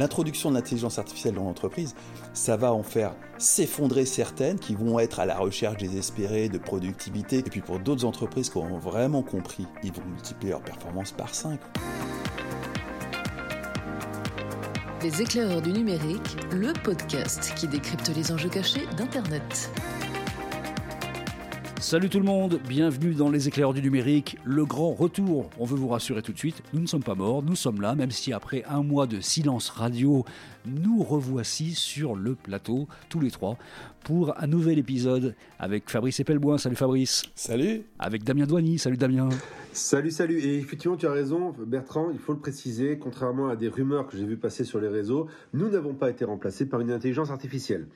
l'introduction de l'intelligence artificielle dans l'entreprise, ça va en faire s'effondrer certaines qui vont être à la recherche désespérée de productivité. Et puis pour d'autres entreprises qui ont vraiment compris, ils vont multiplier leur performance par 5. Les éclaireurs du numérique, le podcast qui décrypte les enjeux cachés d'Internet. Salut tout le monde, bienvenue dans les éclaireurs du numérique, le grand retour. On veut vous rassurer tout de suite, nous ne sommes pas morts, nous sommes là, même si après un mois de silence radio, nous revoici sur le plateau, tous les trois, pour un nouvel épisode avec Fabrice Epelboin. Salut Fabrice. Salut. Avec Damien Douany. Salut Damien. Salut, salut. Et effectivement, tu as raison, Bertrand, il faut le préciser, contrairement à des rumeurs que j'ai vues passer sur les réseaux, nous n'avons pas été remplacés par une intelligence artificielle.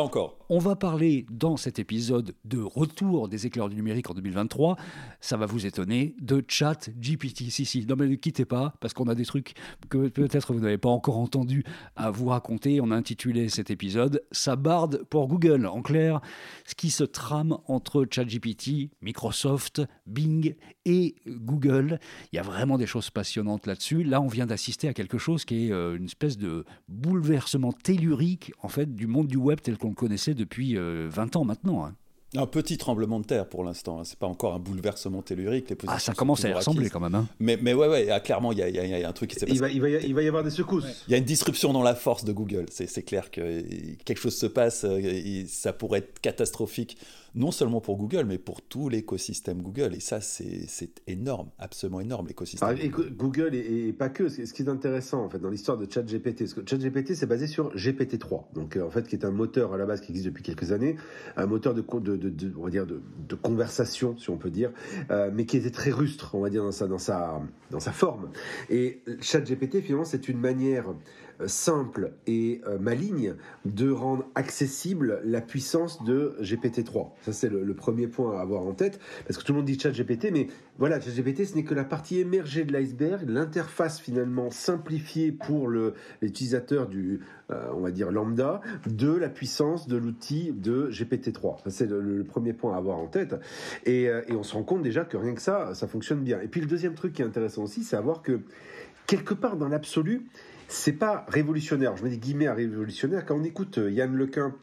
Encore. On va parler dans cet épisode de retour des éclairs du numérique en 2023. Ça va vous étonner, de chat GPT. Si, si, non mais ne quittez pas, parce qu'on a des trucs que peut-être vous n'avez pas encore entendu à vous raconter. On a intitulé cet épisode Sa barde pour Google. En clair, ce qui se trame entre ChatGPT, Microsoft, Bing et Google. Il y a vraiment des choses passionnantes là-dessus. Là, on vient d'assister à quelque chose qui est euh, une espèce de bouleversement tellurique en fait du monde du web tel qu'on le connaissait depuis 20 euh, ans maintenant. Hein. Un petit tremblement de terre pour l'instant. Hein. C'est pas encore un bouleversement tellurique. Les ah, ça commence à y ressembler quand même. Hein. Mais, mais ouais, ouais, clairement, il y, a un truc qui s'est passé. Il va, il, va y, il va y avoir des secousses. Il y a une disruption dans la force de Google. C'est clair que quelque chose se passe. Euh, ça pourrait être catastrophique non seulement pour Google, mais pour tout l'écosystème Google. Et ça, c'est énorme, absolument énorme, l'écosystème. Google et, pas que. Ce qui est intéressant, en fait, dans l'histoire de ChatGPT, parce que ChatGPT, c'est basé sur GPT-3, donc euh, en fait, qui est un moteur à la base qui existe depuis quelques années, un moteur de, de, de, on va dire de, conversation, si on peut dire, euh, mais qui était très rustre, on va dire dans sa dans sa forme. Et ChatGPT, finalement, c'est une manière simple et euh, maligne de rendre accessible la puissance de GPT-3. Ça, c'est le, premier point à avoir en tête, parce que tout le monde dit chat GPT, mais voilà, chat GPT, ce n'est que la partie émergée de l'iceberg, l'interface finalement simplifiée pour l'utilisateur du, euh, on va dire, lambda, de la puissance de l'outil de GPT-3. Ça, c'est le, premier point à avoir en tête. Et, et on se rend compte déjà que rien que ça, ça fonctionne bien. Et puis le deuxième truc qui est intéressant aussi, c'est à voir que quelque part dans l'absolu, c'est pas révolutionnaire. Je mets des guillemets à révolutionnaire. Quand on écoute euh, Yann Lequin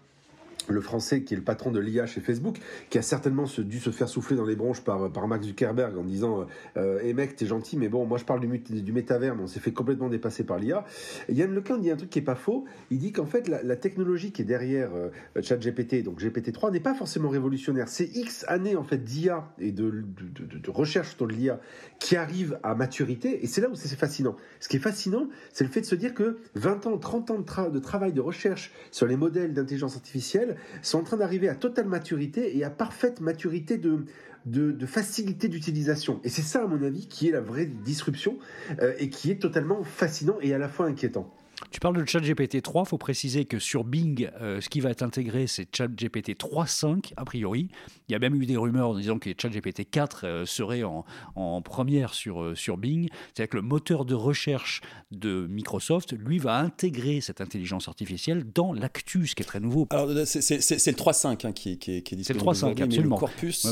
le français qui est le patron de l'IA chez Facebook, qui a certainement dû se faire souffler dans les bronches par, par Zuckerberg en disant euh, mec, t'es gentil, mais bon, moi je parle du, du on s'est fait complètement dépasser par l'IA. Yann Lequin dit un truc qui est pas faux. Il dit qu'en fait, la, technologie qui est derrière euh, ChatGPT, donc GPT-3, n'est pas forcément révolutionnaire. C'est X années en fait d'IA et de, de, de, recherche sur l'IA qui arrive à maturité, et c'est là où c'est fascinant. Ce qui est fascinant, c'est le fait de se dire que 20 ans, 30 ans de, de travail de recherche sur les modèles d'intelligence artificielle sont en train d'arriver à totale maturité et à parfaite maturité de, de, facilité d'utilisation. Et c'est ça, à mon avis, qui est la vraie disruption euh, et qui est totalement fascinant et à la fois inquiétant. Tu parles de ChatGPT 3, il faut préciser que sur Bing, euh, ce qui va être intégré, c'est ChatGPT 3.5, a priori. Il y a même eu des rumeurs en disant que ChatGPT 4 euh, serait en, en, première sur, euh, sur Bing. C'est-à-dire que le moteur de recherche de Microsoft, lui, va intégrer cette intelligence artificielle dans l'Actus, qui est très nouveau. Alors, c'est le 3.5 hein, qui, qui, qui, est disponible. C'est le 3.5, absolument. Le corpus,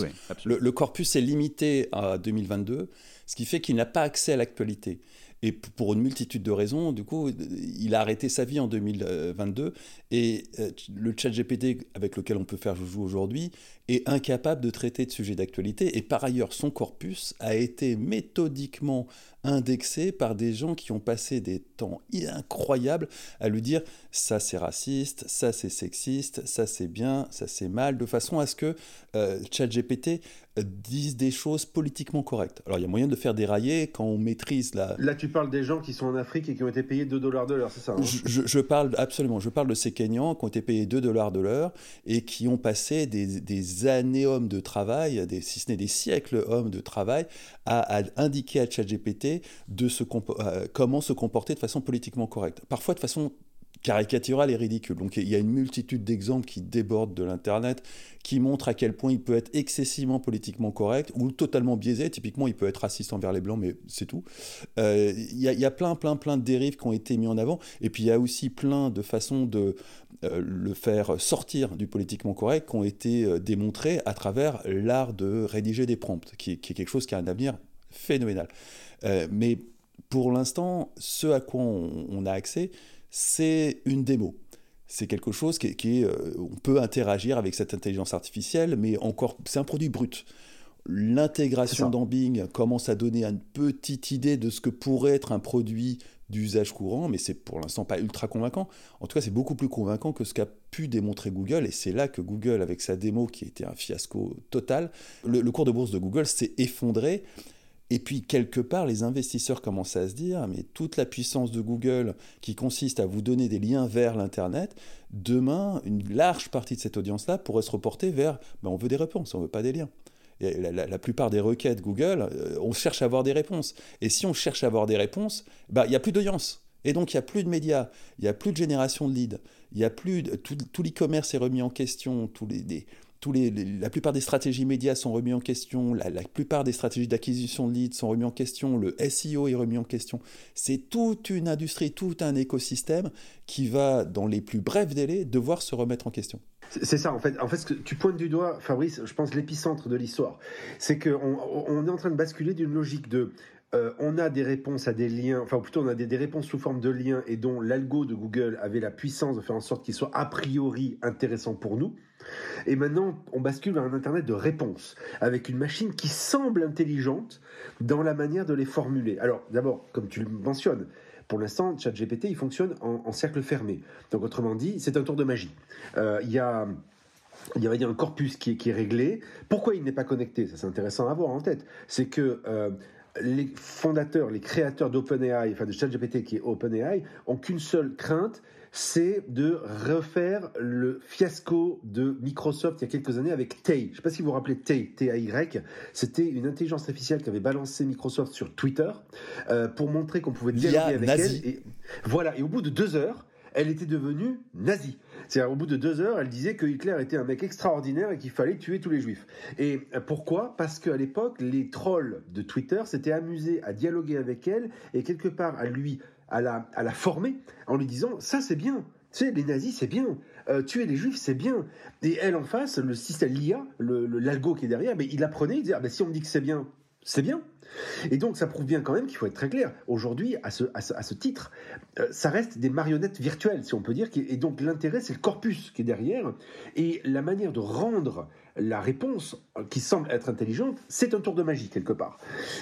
le corpus est limité à 2022, ce qui fait qu'il n'a pas accès à l'actualité. Et pour une multitude de raisons, du coup, il a arrêté sa vie en 2022. Et euh, le chat GPT avec lequel on peut faire joujou aujourd'hui est incapable de traiter de sujets d'actualité. Et par ailleurs, son corpus a été méthodiquement indexé par des gens qui ont passé des temps incroyables à lui dire ça c'est raciste, ça c'est sexiste, ça c'est bien, ça c'est mal, de façon à ce que euh, ChatGPT euh, dise des choses politiquement correctes. Alors il y a moyen de faire dérailler quand on maîtrise la... Là tu parles des gens qui sont en Afrique et qui ont été payés 2 dollars de l'heure, c'est ça hein? Je, parle absolument, je parle de ces Kenyans qui ont été payés 2 dollars de l'heure et qui ont passé des, des années hommes de travail, des, si ce n'est des siècles hommes de travail, à, à indiquer à ChatGPT de se euh, comment se comporter de façon politiquement correcte. Parfois de façon caricaturale et ridicule. Donc il y a une multitude d'exemples qui débordent de l'Internet, qui montrent à quel point il peut être excessivement politiquement correct ou totalement biaisé. Typiquement, il peut être raciste envers les Blancs, mais c'est tout. Euh, il y, a plein, plein, plein de dérives qui ont été mis en avant. Et puis il y a aussi plein de façons de euh, le faire sortir du politiquement correct qui ont été démontrées à travers l'art de rédiger des prompts, qui, est quelque chose qui a un avenir phénoménal. Euh, mais pour l'instant, ce à quoi on, a accès, c'est une démo. C'est quelque chose qui, qui est, euh, on peut interagir avec cette intelligence artificielle, mais encore, c'est un produit brut. L'intégration dans Bing commence à donner une petite idée de ce que pourrait être un produit d'usage courant, mais c'est pour l'instant pas ultra convaincant. En tout cas, c'est beaucoup plus convaincant que ce qu'a pu démontrer Google, et c'est là que Google, avec sa démo qui était un fiasco total, le, cours de bourse de Google s'est effondré. Et puis, quelque part, les investisseurs commencent à se dire, mais toute la puissance de Google qui consiste à vous donner des liens vers l'Internet, demain, une large partie de cette audience-là pourrait se reporter vers, ben, on veut des réponses, on veut pas des liens la, plupart des requêtes Google, euh, on cherche à avoir des réponses. Et si on cherche à avoir des réponses, bah, il n'y a plus d'audience. Et donc, il n'y a plus de médias, il n'y a plus de génération de leads, il y a plus tout, l'e-commerce est remis en question, tous les, tous les, la plupart des stratégies médias sont remis en question, la, plupart des stratégies d'acquisition de leads sont remis en question, le SEO est remis en question. C'est toute une industrie, tout un écosystème qui va, dans les plus brefs délais, devoir se remettre en question. C'est ça, en fait. En fait, ce que tu pointes du doigt, Fabrice, je pense l'épicentre de l'histoire. C'est qu'on on est en train de basculer d'une logique de euh, on a des réponses à des liens, enfin plutôt on a des, des réponses sous forme de liens et dont l'algo de Google avait la puissance de faire en sorte qu'ils soient a priori intéressants pour nous. Et maintenant, on bascule vers un Internet de réponses, avec une machine qui semble intelligente dans la manière de les formuler. Alors d'abord, comme tu le mentionnes, pour l'instant, ChatGPT, il fonctionne en, cercle fermé. Donc, autrement dit, c'est un tour de magie. Euh, il y a y a un corpus qui est, réglé. Pourquoi il n'est pas connecté? Ça, c'est intéressant à avoir en tête. C'est que euh, les fondateurs, les créateurs d'OpenAI, enfin de ChatGPT qui est OpenAI, ont qu'une seule crainte, c'est de refaire le fiasco de Microsoft il y a quelques années avec Tay. Je ne sais pas si vous vous rappelez Tay, T-A-Y. C'était une intelligence artificielle qui avait balancé Microsoft sur Twitter euh, pour montrer qu'on pouvait dialoguer avec elle. Et, voilà. Et au bout de deux heures, elle était devenue nazie. C'est-à-dire, au bout de deux heures, elle disait que Hitler était un mec extraordinaire et qu'il fallait tuer tous les juifs. Et euh, pourquoi? Parce qu'à l'époque, les trolls de Twitter s'étaient amusés à dialoguer avec elle et quelque part à lui, à la, à former en lui disant ça c'est bien. Tu sais, les nazis, c'est bien. Euh, tuer les juifs, c'est bien. Et elle, en face, le système, l'IA, l'algo qui est derrière, mais il apprenait, il disait, ah, ben, si on me dit que c'est bien, c'est bien. Et donc, ça prouve bien quand même qu'il faut être très clair. Aujourd'hui, à ce, à ce, titre, euh, ça reste des marionnettes virtuelles, si on peut dire. Et donc, l'intérêt, c'est le corpus qui est derrière. Et la manière de rendre la réponse, euh, qui semble être intelligente, c'est un tour de magie, quelque part.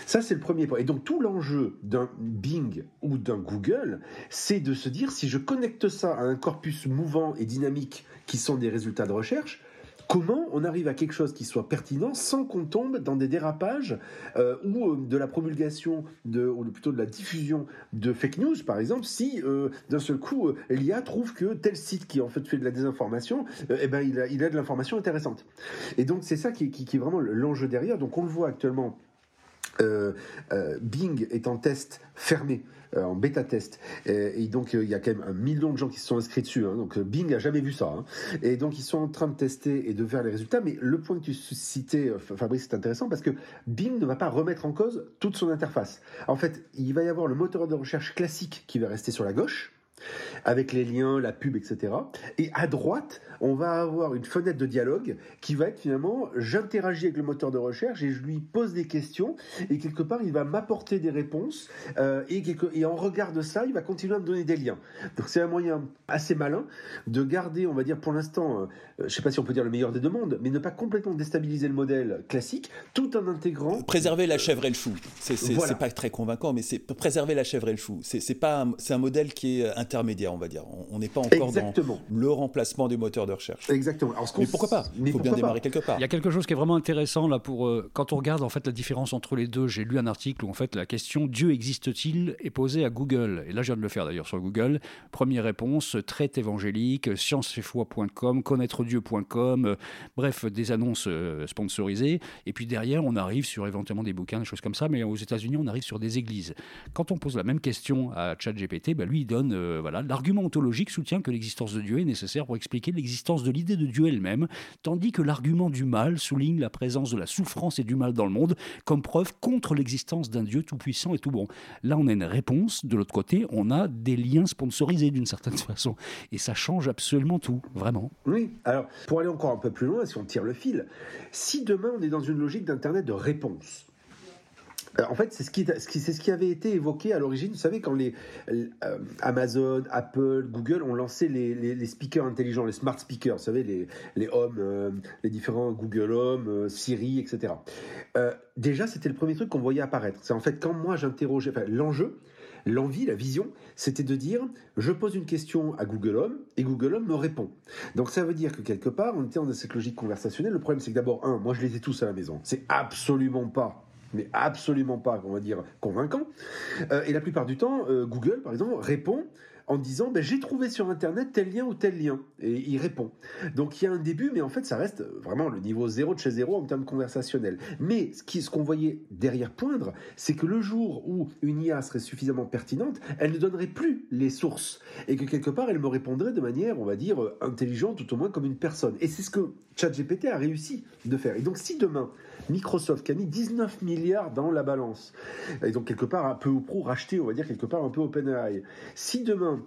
Ça, c'est le premier point. Et donc, tout l'enjeu d'un Bing ou d'un Google, c'est de se dire, si je connecte ça à un corpus mouvant et dynamique qui sont des résultats de recherche, Comment on arrive à quelque chose qui soit pertinent sans qu'on tombe dans des dérapages euh, ou euh, de la promulgation, ou plutôt de la diffusion de fake news, par exemple, si euh, d'un seul coup l'IA trouve que tel site qui en fait fait de la désinformation, eh ben il a, il a de l'information intéressante. Et donc c'est ça qui, qui, qui est vraiment l'enjeu derrière. Donc on le voit actuellement euh, euh, Bing est en test fermé, euh, en bêta test, et, donc il y a quand même un million de gens qui se sont inscrits dessus. Hein. donc Bing a jamais vu ça, hein. et donc ils sont en train de tester et de faire les résultats. Mais le point que tu citais, Fabrice, c'est intéressant parce que Bing ne va pas remettre en cause toute son interface. En fait, il va y avoir le moteur de recherche classique qui va rester sur la gauche avec les liens, la pub, etc. Et à droite, on va avoir une fenêtre de dialogue qui va être finalement, j'interagis avec le moteur de recherche et je lui pose des questions et quelque part, il va m'apporter des réponses euh, et, et en regard de ça, il va continuer à me donner des liens. Donc c'est un moyen assez malin de garder, on va dire pour l'instant, euh, je ne sais pas si on peut dire le meilleur des deux mondes, mais ne pas complètement déstabiliser le modèle classique tout en intégrant... Préserver la chèvre et le chou. C'est pas très convaincant, mais c'est préserver la chèvre et le chou. C'est pas c'est un modèle qui est intermédiaire, on va dire. On n'est pas encore dans le remplacement du moteur de recherche. Exactement. mais pourquoi pas Il faut bien démarrer quelque part. Il y a quelque chose qui est vraiment intéressant là pour euh, quand on regarde en fait la différence entre les deux. J'ai lu un article où en fait la question Dieu existe-t-il? est posée à Google. Et là, je viens de le faire d'ailleurs sur Google. Première réponse traite évangélique, scienceetfoi.com, connaîtredieu.com, euh, bref, des annonces euh, sponsorisées. Et puis derrière, on arrive sur éventuellement des bouquins, des choses comme ça. Mais aux États-Unis, on arrive sur des églises. Quand on pose la même question à ChatGPT, ben lui, il donne voilà, l'argument ontologique soutient que l'existence de Dieu est nécessaire pour expliquer l'existence de l'idée de Dieu elle-même, tandis que l'argument du mal souligne la présence de la souffrance et du mal dans le monde comme preuve contre l'existence d'un Dieu tout-puissant et tout bon. Là, on a une réponse. De l'autre côté, on a des liens sponsorisés d'une certaine façon. Et ça change absolument tout, vraiment. Oui, alors pour aller encore un peu plus loin, si on tire le fil, si demain on est dans une logique d'Internet de réponse, en fait, c'est ce qui, ce qui avait été évoqué à l'origine. Vous savez, quand les Amazon, Apple, Google ont lancé les, speakers intelligents, les smart speakers, vous savez, les, les Home, les différents Google Home, Siri, etc. déjà, c'était le premier truc qu'on voyait apparaître. C'est en fait quand moi j'interrogeais, enfin, l'enjeu, L'envie, la vision, c'était de dire je pose une question à Google Home et Google Home me répond. Donc ça veut dire que quelque part, on était dans cette logique conversationnelle. Le problème, c'est que d'abord, un, moi je les ai tous à la maison. C'est absolument pas mais absolument pas, on va dire, convaincant. Euh, et la plupart du temps, euh, Google, par exemple, répond en disant ben, j'ai trouvé sur internet tel lien ou tel lien et il répond. Donc il y a un début mais en fait ça reste vraiment le niveau zéro de chez zéro en termes conversationnels. Mais ce qui ce qu'on voyait derrière poindre, c'est que le jour où une IA serait suffisamment pertinente, elle ne donnerait plus les sources et que quelque part elle me répondrait de manière on va dire intelligente tout au moins comme une personne. Et c'est ce que ChatGPT a réussi de faire. Et donc si demain Microsoft qui a mis 19 milliards dans la balance, et donc quelque part un peu ou prou racheté, on va dire quelque part un peu OpenAI. Si demain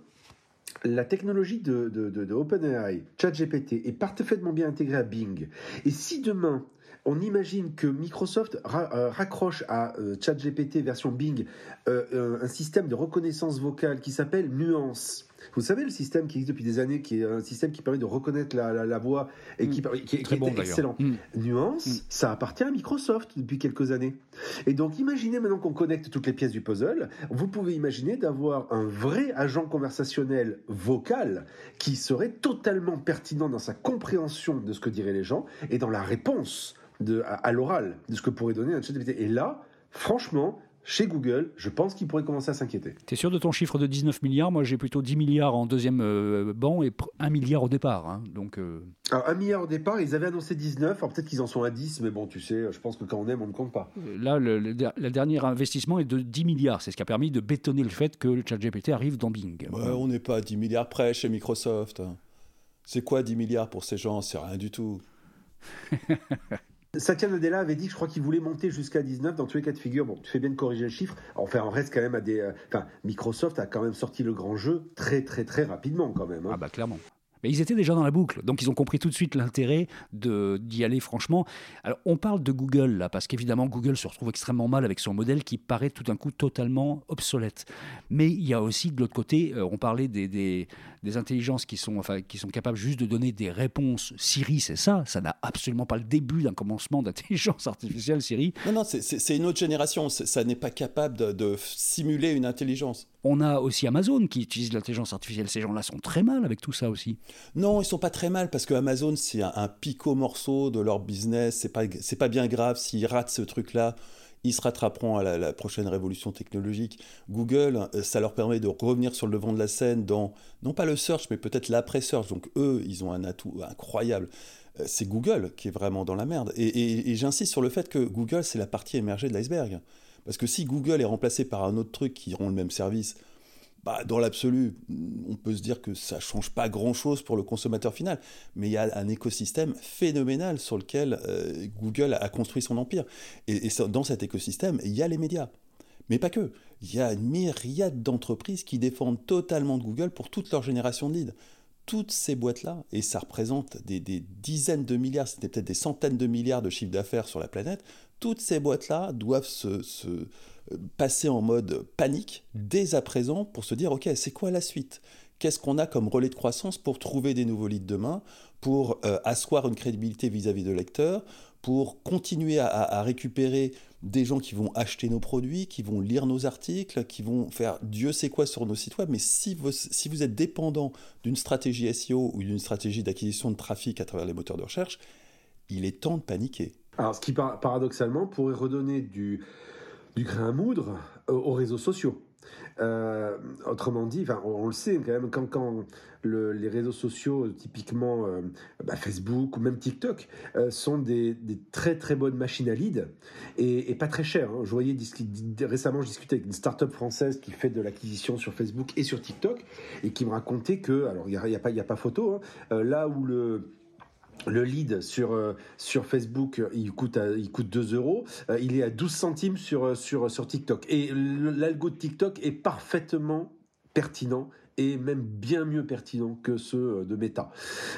la technologie de, OpenAI, ChatGPT, est parfaitement bien intégrée à Bing, et si demain on imagine que Microsoft euh, raccroche à euh, ChatGPT version Bing euh, un système de reconnaissance vocale qui s'appelle Nuance, vous savez, le système qui existe depuis des années, qui est un système qui permet de reconnaître la, voix et qui, mm. qui, est excellent. Mm. Nuance, mm. ça appartient à Microsoft depuis quelques années. Et donc, imaginez maintenant qu'on connecte toutes les pièces du puzzle, vous pouvez imaginer d'avoir un vrai agent conversationnel vocal qui serait totalement pertinent dans sa compréhension de ce que diraient les gens et dans la réponse de, à, l'oral de ce que pourrait donner un chat Et là, franchement, chez Google, je pense qu'ils pourraient commencer à s'inquiéter. Tu es sûr de ton chiffre de 19 milliards? Moi, j'ai plutôt 10 milliards en deuxième euh, banc et 1 milliard au départ. Hein. donc, euh... Alors, 1 milliard au départ, ils avaient annoncé 19. Alors, peut-être qu'ils en sont à 10, mais bon, tu sais, je pense que quand on aime, on ne compte pas. Euh, là, le, dernier investissement est de 10 milliards. C'est ce qui a permis de bétonner le fait que le ChatGPT arrive dans Bing. on n'est pas à 10 milliards près chez Microsoft. C'est quoi 10 milliards pour ces gens? C'est rien du tout. Satya Nadella avait dit, je crois qu'il voulait monter jusqu'à 19 dans tous les cas de figure. Bon, tu fais bien de corriger le chiffre. Enfin, on reste quand même à des. Euh, enfin, Microsoft a quand même sorti le grand jeu très, très, très rapidement quand même. Hein. Ah bah clairement. Mais ils étaient déjà dans la boucle, donc ils ont compris tout de suite l'intérêt d'y aller franchement. Alors on parle de Google là, parce qu'évidemment Google se retrouve extrêmement mal avec son modèle qui paraît tout d'un coup totalement obsolète. Mais il y a aussi de l'autre côté, euh, on parlait des, intelligences qui sont, enfin, qui sont capables juste de donner des réponses. Siri, c'est ça, ça n'a absolument pas le début d'un commencement d'intelligence artificielle, Siri. Non, non, c'est une autre génération, ça n'est pas capable de simuler une intelligence. On a aussi Amazon qui utilise l'intelligence artificielle. Ces gens-là sont très mal avec tout ça aussi. Non, ils sont pas très mal parce que Amazon c'est un, picot morceau de leur business. C'est pas c'est pas bien grave s'ils ratent ce truc-là. Ils se rattraperont à la, prochaine révolution technologique. Google, euh, ça leur permet de revenir sur le devant de la scène dans, non pas le search, mais peut-être l'après-search. Donc eux, ils ont un atout incroyable. Euh, c'est Google qui est vraiment dans la merde. Et j'insiste sur le fait que Google, c'est la partie émergée de l'iceberg. Parce que si Google est remplacé par un autre truc qui rend le même service, bah, dans l'absolu, on peut se dire que ça ne change pas grand-chose pour le consommateur final. Mais il y a un écosystème phénoménal sur lequel euh, Google a construit son empire. Et, dans cet écosystème, il y a les médias. Mais pas que. Il y a une myriade d'entreprises qui défendent totalement Google pour toute leur génération de leads. Toutes ces boîtes-là, et ça représente des, dizaines de milliards, c'était peut-être des centaines de milliards de chiffres d'affaires sur la planète, toutes ces boîtes-là doivent se, euh, passer en mode panique dès à présent pour se dire, OK, c'est quoi la suite? Qu'est-ce qu'on a comme relais de croissance pour trouver des nouveaux leads demain, pour euh, asseoir une crédibilité vis-à-vis de lecteurs, pour continuer à, récupérer des gens qui vont acheter nos produits, qui vont lire nos articles, qui vont faire Dieu sait quoi sur nos sites web. Mais si vous, êtes dépendant d'une stratégie SEO ou d'une stratégie d'acquisition de trafic à travers les moteurs de recherche, il est temps de paniquer. Alors, ce qui paradoxalement pourrait redonner du, du grain à moudre euh, aux réseaux sociaux. Euh, autrement dit, on, le sait quand même, quand, les réseaux sociaux, typiquement euh, bah, Facebook ou même TikTok, sont des, très très bonnes machines à lead et, pas très chères. Hein. Je voyais récemment, je discutais avec une start-up française qui fait de l'acquisition sur Facebook et sur TikTok et qui me racontait que, alors il n'y a, y a pas photo, hein, là où le le lead sur, euh, sur Facebook, il coûte, il coûte 2 euros. Euh, il est à 12 centimes sur, euh, sur, sur TikTok. Et l'algo de TikTok est parfaitement pertinent et même bien mieux pertinent que ceux de Meta.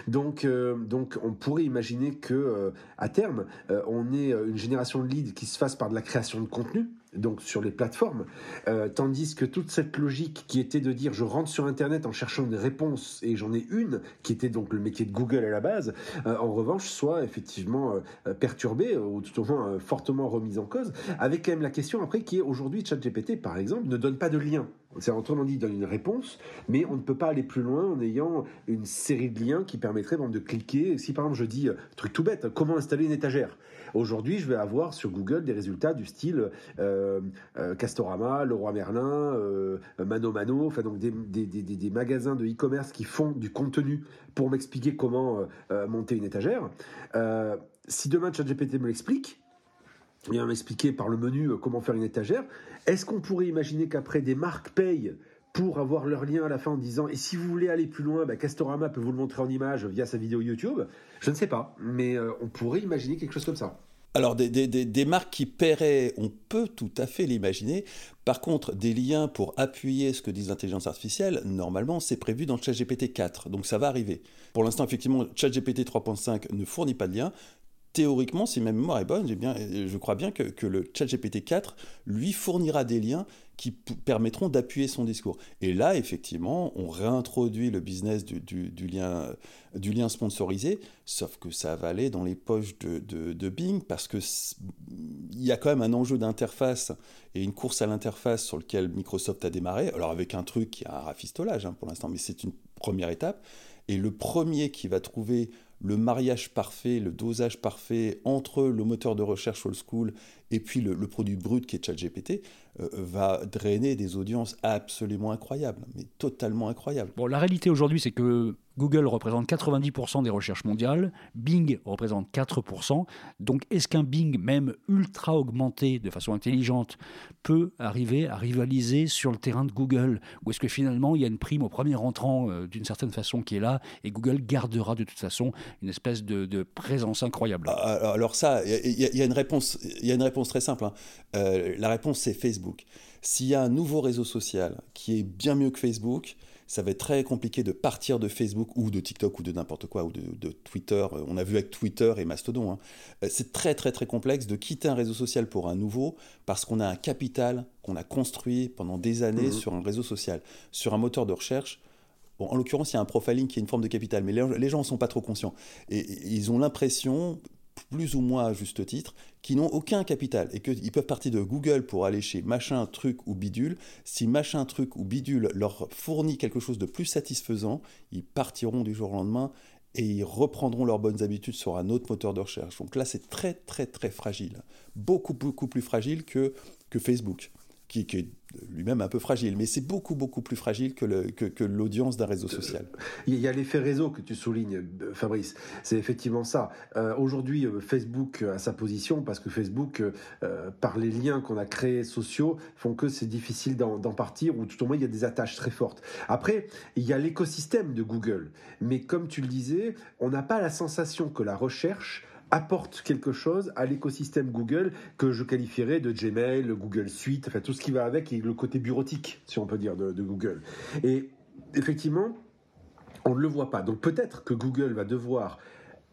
Donc, donc on pourrait imaginer que à terme, on ait une génération de leads qui se fasse par de la création de contenu donc sur les plateformes, euh, tandis que toute cette logique qui était de dire je rentre sur Internet en cherchant une réponse et j'en ai une, qui était donc le métier de Google à la base, euh, en revanche soit effectivement euh, perturbée ou tout au moins fortement remise en cause, avec quand même la question après qui est aujourd'hui ChatGPT par exemple ne donne pas de lien. C'est autrement dit, il donne une réponse, mais on ne peut pas aller plus loin en ayant une série de liens qui permettraient de cliquer. Si par exemple je dis, truc tout bête, comment installer une étagère? Aujourd'hui, je vais avoir sur Google des résultats du style euh, euh, Castorama, Leroy Merlin, euh, Mano Mano, enfin donc des, des, des, des magasins de e-commerce qui font du contenu pour m'expliquer comment monter une étagère. si demain ChatGPT me l'explique, il va m'expliquer par le menu comment faire une étagère. Est-ce qu'on pourrait imaginer qu'après des marques payent pour avoir leur lien à la fin en disant et si vous voulez aller plus loin, bah, Castorama peut vous le montrer en image via sa vidéo YouTube. Je ne sais pas, mais euh, on pourrait imaginer quelque chose comme ça. Alors, des, marques qui paieraient, on peut tout à fait l'imaginer. Par contre, des liens pour appuyer ce que disent l'intelligence artificielle, normalement, c'est prévu dans ChatGPT 4. Donc, ça va arriver. Pour l'instant, effectivement, ChatGPT 3.5 ne fournit pas de lien théoriquement, si ma mémoire est bonne, je crois bien que, le ChatGPT 4 lui fournira des liens qui permettront d'appuyer son discours. Et là, effectivement, on réintroduit le business du, du, lien, du lien sponsorisé, sauf que ça va aller dans les poches de, de, Bing, parce qu'il y a quand même un enjeu d'interface et une course à l'interface sur lequel Microsoft a démarré, alors avec un truc qui a un rafistolage hein, pour l'instant, mais c'est une première étape. Et le premier qui va trouver le mariage parfait, le dosage parfait entre le moteur de recherche old school et puis le, produit brut qui est ChatGPT euh, va drainer des audiences absolument incroyables, mais totalement incroyables. Bon, la réalité aujourd'hui, c'est que Google représente 90% des recherches mondiales, Bing représente 4%. Donc est-ce qu'un Bing, même ultra augmenté de façon intelligente, peut arriver à rivaliser sur le terrain de Google? Ou est-ce que finalement il y a une prime au premier entrant euh, d'une certaine façon qui est là et Google gardera de toute façon une espèce de, présence incroyable ah, Alors ça, il y, a une réponse, il y a une réponse très simple. Hein. Euh, la réponse c'est Facebook. S'il y a un nouveau réseau social qui est bien mieux que Facebook, ça va être très compliqué de partir de Facebook ou de TikTok ou de n'importe quoi, ou de, Twitter. On a vu avec Twitter et Mastodon. Hein. Euh, c'est très très très complexe de quitter un réseau social pour un nouveau parce qu'on a un capital qu'on a construit pendant des années mmh. sur un réseau social. Sur un moteur de recherche, Bon, en l'occurrence, il y a un profiling qui est une forme de capital, mais les gens ne sont pas trop conscients. et ils ont l'impression, plus ou moins à juste titre, qui n'ont aucun capital et qu'ils peuvent partir de Google pour aller chez machin, truc ou bidule. Si machin, truc ou bidule leur fournit quelque chose de plus satisfaisant, ils partiront du jour au lendemain et ils reprendront leurs bonnes habitudes sur un autre moteur de recherche. Donc là, c'est très, très, très fragile. Beaucoup, beaucoup plus fragile que, que Facebook qui, est lui-même un peu fragile, mais c'est beaucoup, beaucoup plus fragile que, l'audience d'un réseau social. Il y a l'effet réseau que tu soulignes, Fabrice. C'est effectivement ça. Euh, aujourd'hui, euh, Facebook a sa position parce que Facebook, euh, par les liens qu'on a créés sociaux, font que c'est difficile d'en partir ou tout au moins il y a des attaches très fortes. Après, il y a l'écosystème de Google. Mais comme tu le disais, on n'a pas la sensation que la recherche apporte quelque chose à l'écosystème Google que je qualifierais de Gmail, Google Suite, enfin tout ce qui va avec et le côté bureautique, si on peut dire, de, Google. Et effectivement, on ne le voit pas. Donc peut-être que Google va devoir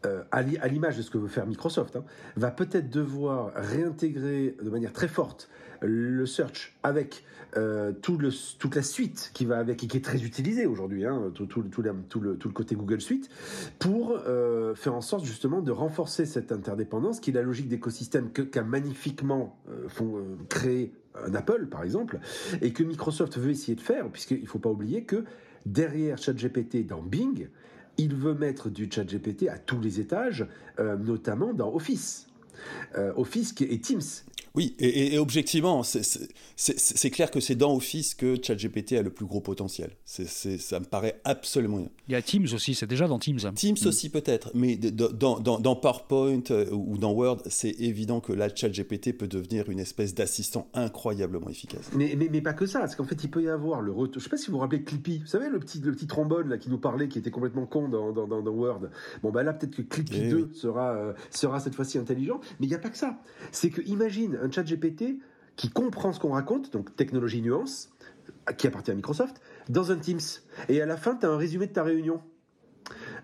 euh, à l'image de ce que veut faire Microsoft, hein, va peut-être devoir réintégrer de manière très forte le search avec euh, toute la suite qui va avec et qui est très utilisée aujourd'hui, hein, tout, le, côté Google Suite, pour euh, faire en sorte justement de renforcer cette interdépendance qui est la logique d'écosystème qu'a magnifiquement font, créé un Apple par exemple, et que Microsoft veut essayer de faire, puisqu'il ne faut pas oublier que derrière ChatGPT dans Bing, il veut mettre du ChatGPT à tous les étages, notamment dans Office. Office et Teams. Oui, et, objectivement, c'est clair que c'est dans Office que ChatGPT a le plus gros potentiel. ça me paraît absolument. Il y a Teams aussi, c'est déjà dans Teams. Teams mm. aussi peut-être, mais dans, dans, PowerPoint euh, ou dans Word, c'est évident que là, ChatGPT peut devenir une espèce d'assistant incroyablement efficace. Mais, mais, mais, pas que ça, parce qu'en fait, il peut y avoir le retour. Je sais pas si vous vous rappelez Clippy, vous savez, le petit, le petit trombone là, qui nous parlait, qui était complètement con dans, dans, dans Word. Bon, bah là, peut-être que Clippy 2 eh sera, euh, sera cette fois-ci intelligent, mais il n'y a pas que ça. C'est que, imagine, un chat GPT qui comprend ce qu'on raconte, donc technologie nuance, qui appartient à Microsoft, dans un Teams. Et à la fin, tu as un résumé de ta réunion.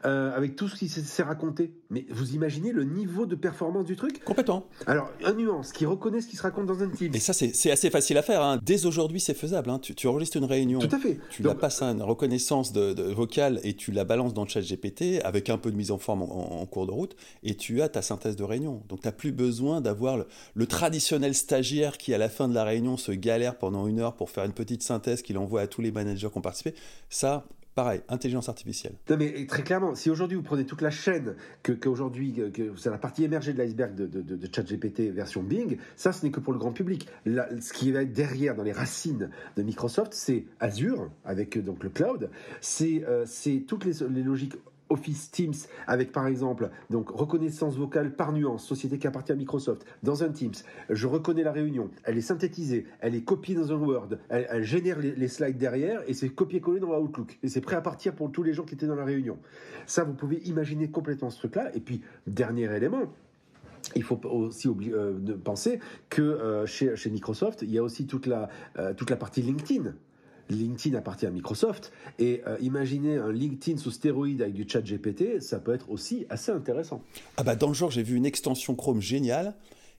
Euh, avec tout ce qui s'est raconté. Mais vous imaginez le niveau de performance du truc? Complètement. Alors, un nuance, qui reconnaît ce qui se raconte dans un team. Et ça, c'est assez facile à faire. Hein. Dès aujourd'hui, c'est faisable. Hein. Tu, tu, enregistres une réunion. Tout à fait. Tu la passes à une reconnaissance de, vocale et tu la balances dans le chat GPT avec un peu de mise en forme en, cours de route et tu as ta synthèse de réunion. Donc, tu n'as plus besoin d'avoir le, le, traditionnel stagiaire qui, à la fin de la réunion, se galère pendant une heure pour faire une petite synthèse qu'il envoie à tous les managers qui ont participé. Ça, Pareil, intelligence artificielle. Non mais très clairement, si aujourd'hui vous prenez toute la chaîne, que qu'aujourd'hui, que, c'est la partie émergée de l'iceberg de, de, de, ChatGPT version Bing, ça ce n'est que pour le grand public. ce qui va être derrière, dans les racines de Microsoft, c'est Azure, avec donc le cloud, c'est euh, toutes les, les logiques Office Teams avec par exemple donc reconnaissance vocale par nuance, société qui appartient à Microsoft, dans un Teams, je reconnais la réunion, elle est synthétisée, elle est copiée dans un Word, elle, génère les, slides derrière et c'est copié-collé dans Outlook et c'est prêt à partir pour tous les gens qui étaient dans la réunion. Ça, vous pouvez imaginer complètement ce truc-là. Et puis dernier élément, il faut aussi euh, penser que euh, chez, Microsoft, il y a aussi toute la, euh, toute la partie LinkedIn. LinkedIn appartient à Microsoft. Et euh, imaginez un LinkedIn sous stéroïde avec du chat GPT, ça peut être aussi assez intéressant. Ah bah dans le genre, j'ai vu une extension Chrome géniale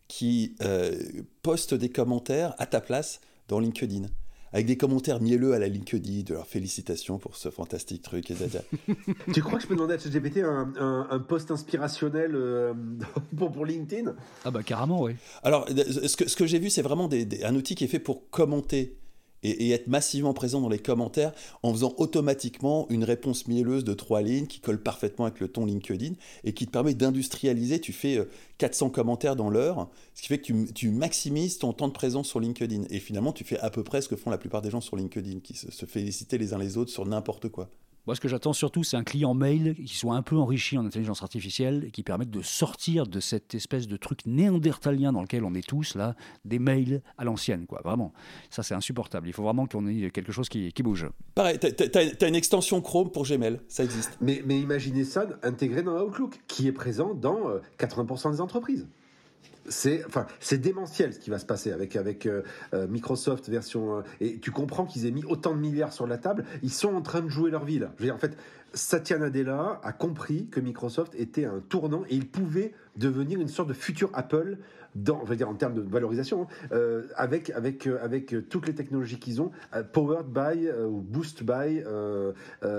qui euh, poste des commentaires à ta place dans LinkedIn. Avec des commentaires mielleux à la LinkedIn, de leur félicitations pour ce fantastique truc. tu crois que je peux demander à ChatGPT un, un, post inspirationnel euh, pour, pour, LinkedIn? Ah bah carrément, oui. Alors, ce que, ce que j'ai vu, c'est vraiment un outil qui est fait pour commenter et, être massivement présent dans les commentaires en faisant automatiquement une réponse mielleuse de trois lignes qui colle parfaitement avec le ton LinkedIn et qui te permet d'industrialiser. Tu fais 400 euh, commentaires dans l'heure, ce qui fait que tu, maximises ton temps de présence sur LinkedIn. Et finalement, tu fais à peu près ce que font la plupart des gens sur LinkedIn, qui se, se féliciter les uns les autres sur n'importe quoi. Moi, ce que j'attends surtout, c'est un client mail qui soit un peu enrichi en intelligence artificielle et qui permette de sortir de cette espèce de truc néandertalien dans lequel on est tous, là, des mails à l'ancienne, quoi. Vraiment. Ça, c'est insupportable. Il faut vraiment qu'on ait quelque chose qui, bouge. Pareil, tu as, une extension Chrome pour Gmail, ça existe. Mais, mais imaginez ça intégré dans Outlook, qui est présent dans 80% euh, des entreprises c'est enfin c'est démentiel ce qui va se passer avec avec euh, euh, Microsoft version euh, et tu comprends qu'ils aient mis autant de milliards sur la table. Ils sont en train de jouer leur vie là. Je veux dire, en fait Satya Nadella a compris que Microsoft était un tournant et il pouvait devenir une sorte de futur Apple dans, on dire en termes de valorisation, hein, avec avec avec toutes les technologies qu'ils ont, powered by ou boost by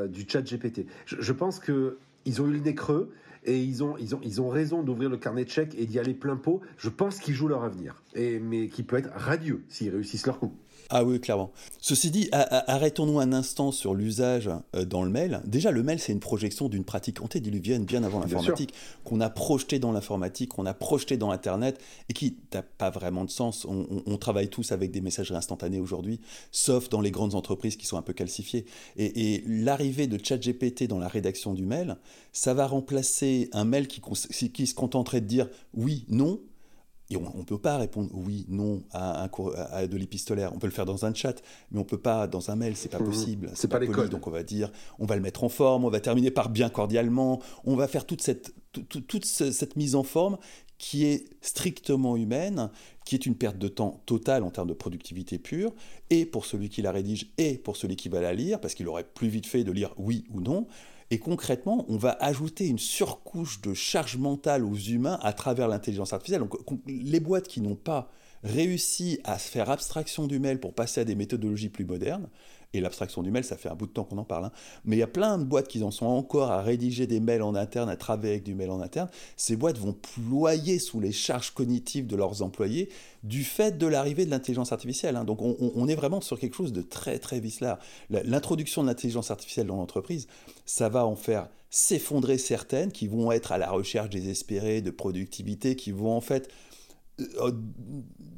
du Chat GPT. Je, je pense que ils ont eu le nez creux et ils ont, raison d'ouvrir le carnet de chèques et d'y aller plein pot. Je pense qu'ils jouent leur avenir, et, mais qui peut être radieux s'ils réussissent leur coup. Ah oui, clairement. Ceci dit, arrêtons-nous un instant sur l'usage euh, dans le mail. Déjà, le mail, c'est une projection d'une pratique antédiluvienne bien avant l'informatique, qu'on a projeté dans l'informatique, qu'on a projeté dans Internet, et qui n'a pas vraiment de sens. On, travaille tous avec des messageries instantanées aujourd'hui, sauf dans les grandes entreprises qui sont un peu calcifiées. Et, l'arrivée de ChatGPT dans la rédaction du mail, ça va remplacer un mail qui, qui se contenterait de dire oui, non, et on ne peut pas répondre oui, non à, un cours, à de l'épistolaire. On peut le faire dans un chat, mais on peut pas dans un mail, c'est pas mmh. possible. C'est pas, pas poli, Donc on va dire, on va le mettre en forme, on va terminer par bien cordialement, on va faire toute cette, toute, cette mise en forme qui est strictement humaine, qui est une perte de temps totale en termes de productivité pure, et pour celui qui la rédige, et pour celui qui va la lire, parce qu'il aurait plus vite fait de lire oui ou non. Et concrètement, on va ajouter une surcouche de charge mentale aux humains à travers l'intelligence artificielle. Donc, les boîtes qui n'ont pas réussi à faire abstraction du mail pour passer à des méthodologies plus modernes, et l'abstraction du mail, ça fait un bout de temps qu'on en parle. Hein. Mais il y a plein de boîtes qui en sont encore à rédiger des mails en interne, à travailler avec du mail en interne. Ces boîtes vont ployer sous les charges cognitives de leurs employés du fait de l'arrivée de l'intelligence artificielle. Hein. Donc on, est vraiment sur quelque chose de très très vicelard. L'introduction de l'intelligence artificielle dans l'entreprise, ça va en faire s'effondrer certaines qui vont être à la recherche désespérée de productivité, qui vont en fait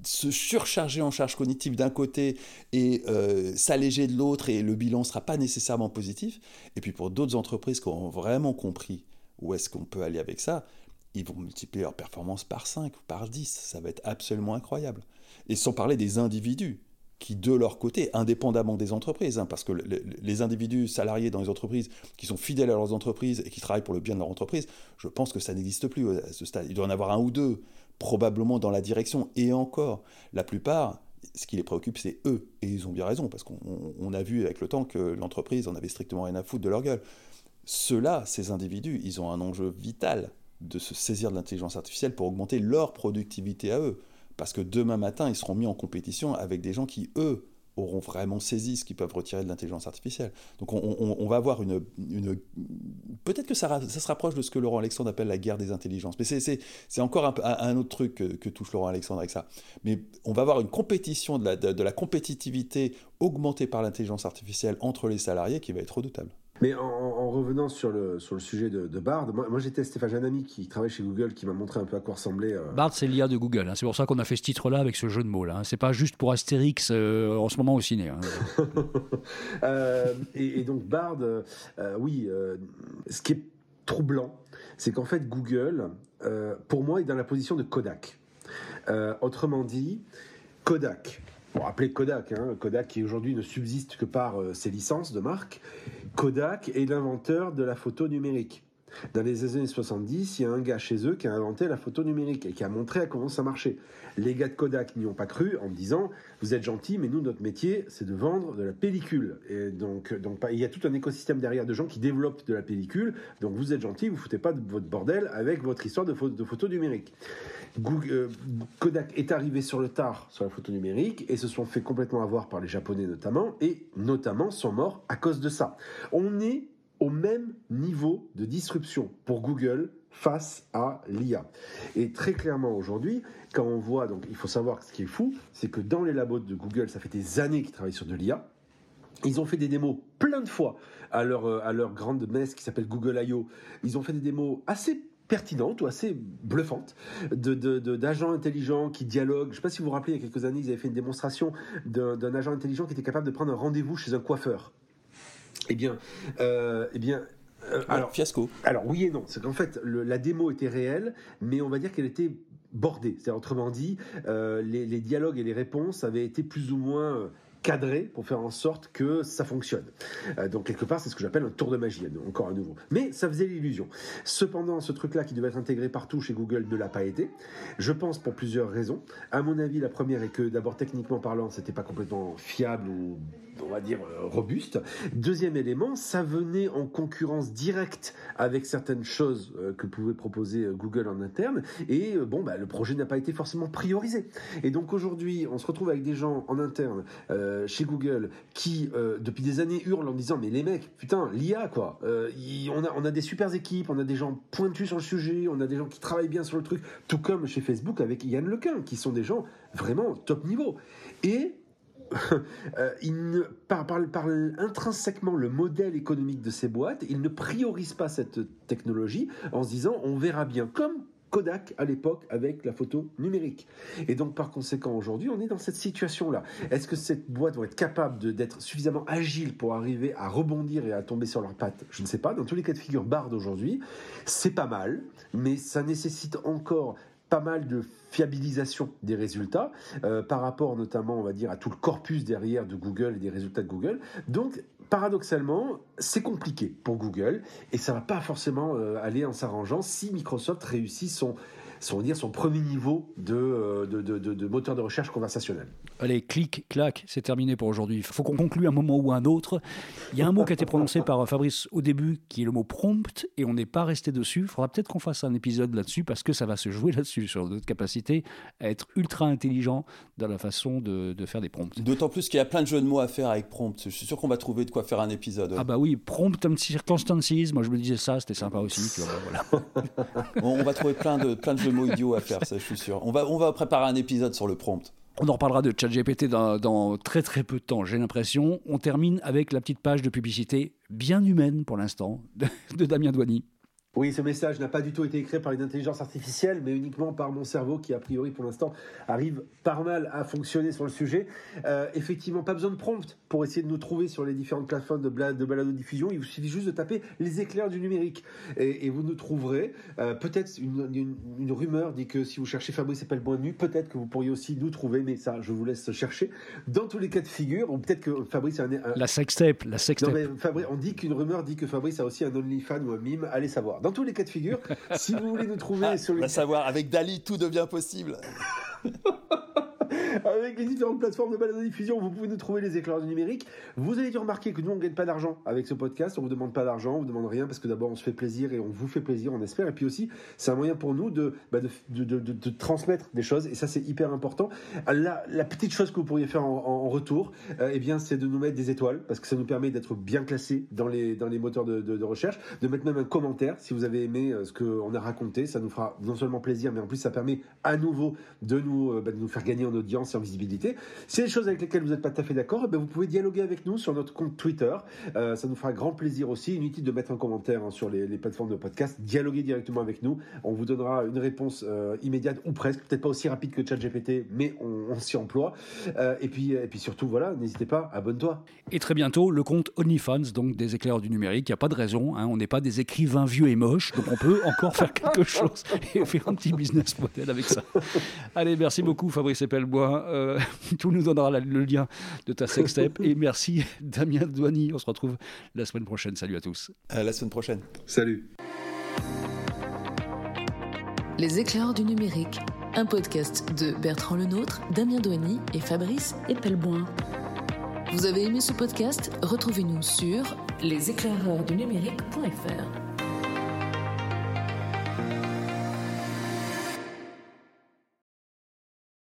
se surcharger en charge cognitive d'un côté et euh, s'alléger de l'autre et le bilan ne sera pas nécessairement positif. Et puis pour d'autres entreprises qui ont vraiment compris où est-ce qu'on peut aller avec ça, ils vont multiplier leur performance par 5 ou par 10. Ça va être absolument incroyable. Et sans parler des individus qui, de leur côté, indépendamment des entreprises, hein, parce que les individus salariés dans les entreprises qui sont fidèles à leurs entreprises et qui travaillent pour le bien de leur entreprise, je pense que ça n'existe plus à ce stade. Il doit en avoir un ou deux probablement dans la direction. Et encore, la plupart, ce qui les préoccupe, c'est eux. Et ils ont bien raison, parce qu'on a vu avec le temps que l'entreprise en avait strictement rien à foutre de leur gueule. ceux-là, ces individus, ils ont un enjeu vital de se saisir de l'intelligence artificielle pour augmenter leur productivité à eux. Parce que demain matin, ils seront mis en compétition avec des gens qui, eux, auront vraiment saisi ce qu'ils peuvent retirer de l'intelligence artificielle. Donc on, va avoir une... une Peut-être que ça, ça, se rapproche de ce que Laurent Alexandre appelle la guerre des intelligences. Mais c'est encore un, autre truc que, touche Laurent Alexandre avec ça. Mais on va avoir une compétition de la, de la compétitivité augmentée par l'intelligence artificielle entre les salariés qui va être redoutable. Mais en, revenant sur le, sur le sujet de, Bard, moi, j'étais Stéphane, j'ai un ami qui travaille chez Google qui m'a montré un peu à quoi ressemblait. Euh, Bard, c'est l'IA de Google. Hein. C'est pour ça qu'on a fait ce titre-là avec ce jeu de mots. là. Hein. C'est pas juste pour Astérix euh, en ce moment au ciné. Hein. Euh, et, donc Bard, oui, ce qui est troublant, c'est qu'en fait Google, pour moi, est dans la position de Kodak. autrement dit, Kodak, pour appeler Kodak, Kodak qui aujourd'hui ne subsiste que par ses licences de marque, Kodak est l'inventeur de la photo numérique. Dans les années 70, il y a un gars chez eux qui a inventé la photo numérique et qui a montré à comment ça marchait. Les gars de Kodak n'y ont pas cru en disant Vous êtes gentils, mais nous, notre métier, c'est de vendre de la pellicule. Et donc, donc, il y a tout un écosystème derrière de gens qui développent de la pellicule. Donc, vous êtes gentils, vous foutez pas de votre bordel avec votre histoire de photo numérique. Euh, Kodak est arrivé sur le tard sur la photo numérique et se sont fait complètement avoir par les Japonais notamment, et notamment sont morts à cause de ça. On est au même niveau de disruption pour Google face à l'IA. Et très clairement aujourd'hui, quand on voit, donc il faut savoir ce qui est fou, c'est que dans les labos de Google, ça fait des années qu'ils travaillent sur de l'IA. Ils ont fait des démos plein de fois à leur, euh, à leur grande messe qui s'appelle Google I.O. Ils ont fait des démos assez pertinente ou assez bluffante d'agents de, intelligents qui dialoguent. Je ne sais pas si vous vous rappelez, il y a quelques années, ils avaient fait une démonstration d'un agent intelligent qui était capable de prendre un rendez-vous chez un coiffeur. Eh bien, euh, eh bien euh, alors, fiasco. Alors oui et non. C'est qu'en fait, la démo était réelle, mais on va dire qu'elle était bordée. C'est autrement dit, euh, les, les, dialogues et les réponses avaient été plus ou moins cadré pour faire en sorte que ça fonctionne. Euh, donc quelque part, c'est ce que j'appelle un tour de magie, encore à nouveau. Mais ça faisait l'illusion. Cependant, ce truc-là qui devait être intégré partout chez Google ne l'a pas été. Je pense pour plusieurs raisons. À mon avis, la première est que d'abord techniquement parlant, c'était pas complètement fiable ou on va dire euh, robuste. Deuxième élément, ça venait en concurrence directe avec certaines choses euh, que pouvait proposer Google en interne. Et bon, bah, le projet n'a pas été forcément priorisé. Et donc aujourd'hui, on se retrouve avec des gens en interne. Euh, chez Google qui, euh, depuis des années, hurlent en disant Mais les mecs, putain, l'IA, quoi. Euh, on, a, on a des super équipes, on a des gens pointus sur le sujet, on a des gens qui travaillent bien sur le truc, tout comme chez Facebook avec Yann Lequin, qui sont des gens vraiment top niveau. Et par, par, intrinsèquement le modèle économique de ces boîtes, ils ne priorisent pas cette technologie en se disant on verra bien. Comme Kodak à l'époque avec la photo numérique. Et donc par conséquent aujourd'hui on est dans cette situation-là. Est-ce que cette boîte va être capable d'être suffisamment agile pour arriver à rebondir et à tomber sur leurs pattes? Je ne sais pas. Dans tous les cas de figure, Bard aujourd'hui, c'est pas mal, mais ça nécessite encore pas mal de fiabilisation des résultats euh, par rapport notamment, on va dire, à tout le corpus derrière de Google et des résultats de Google. Donc, paradoxalement, c'est compliqué pour Google et ça va pas forcément euh, aller en s'arrangeant si Microsoft réussit son son, dire, son premier niveau euh, de, de, de, de, moteur de recherche conversationnel. Allez, clic, clac, c'est terminé pour aujourd'hui. Il faut qu'on conclue un moment ou un autre. Il y a un mot qui a été prononcé par Fabrice au début, qui est le mot prompt, et on n'est pas resté dessus. Il faudra peut-être qu'on fasse un épisode là-dessus, parce que ça va se jouer là-dessus, sur notre capacité à être ultra intelligent dans la façon de, faire des prompts. D'autant plus qu'il y a plein de jeux de mots à faire avec prompt. Je suis sûr qu'on va trouver de quoi faire un épisode. Ah bah oui, prompt un petit circonstances. Moi, je me disais ça, c'était sympa aussi. voilà. on va trouver plein de, plein de jeux mots idiots à faire, ça, je suis sûr. On va, on va préparer un épisode sur le prompt. On en reparlera de ChatGPT dans, dans très très peu de temps, j'ai l'impression. On termine avec la petite page de publicité bien humaine pour l'instant de Damien Douani. Oui, ce message n'a pas du tout été écrit par une intelligence artificielle, mais uniquement par mon cerveau qui, a priori, pour l'instant, arrive par mal à fonctionner sur le sujet. Euh, effectivement, pas besoin de prompt pour essayer de nous trouver sur les différentes plateformes de, de balado-diffusion. Il vous suffit juste de taper les éclairs du numérique et, vous nous trouverez. Euh, peut-être une, rumeur dit que si vous cherchez Fabrice nu, peut-être que vous pourriez aussi nous trouver, mais ça, je vous laisse chercher. Dans tous les cas de figure, ou peut-être que Fabrice a un, La sextape, la sextape. Non, mais Fabrice, on dit qu'une rumeur dit que Fabrice a aussi un OnlyFans ou un mime. Allez savoir. Dans tous les cas de figure, si vous voulez nous trouver ah, sur le. Va savoir, avec Dali, tout devient possible. Avec les différentes plateformes de balado-diffusion, vous pouvez nous trouver les éclairs du numérique. Vous allez dû remarquer que nous, on ne gagne pas d'argent avec ce podcast. On vous demande pas d'argent, on vous demande rien parce que d'abord, on se fait plaisir et on vous fait plaisir, on espère. Et puis aussi, c'est un moyen pour nous de, bah, transmettre des choses et ça, c'est hyper important. La, petite chose que vous pourriez faire en, retour, euh, eh bien, c'est de nous mettre des étoiles parce que ça nous permet d'être bien classés dans les, dans les moteurs de, recherche, de mettre même un commentaire si vous avez aimé euh, ce qu'on a raconté. Ça nous fera non seulement plaisir, mais en plus, ça permet à nouveau de nous, euh, bah, de nous faire gagner en audience et en visibilité. Si les choses avec lesquelles vous n'êtes pas tout à fait d'accord, eh vous pouvez dialoguer avec nous sur notre compte Twitter. Euh, ça nous fera grand plaisir aussi. Inutile de mettre un commentaire hein, sur les, plateformes de podcast. Dialoguez directement avec nous. On vous donnera une réponse euh, immédiate ou presque, peut-être pas aussi rapide que ChatGPT, mais on, s'y emploie. et puis, et puis surtout, voilà, n'hésitez pas, abonne-toi. Et très bientôt, le compte OnlyFans, donc des éclaireurs du numérique. Il n'y a pas de raison. Hein. on n'est pas des écrivains vieux et moches, donc on peut encore faire quelque chose et faire un petit business model avec ça. Allez, merci beaucoup Fabrice Epelbois. Euh, tout nous donnera le lien de ta sextape. et merci Damien Douani. On se retrouve la semaine prochaine. Salut à tous. À la semaine prochaine. Salut. Les éclairs du numérique, un podcast de Bertrand Lenôtre, Damien Douani et Fabrice Epelboin. Vous avez aimé ce podcast? Retrouvez-nous sur leséclaireursdunumérique.fr.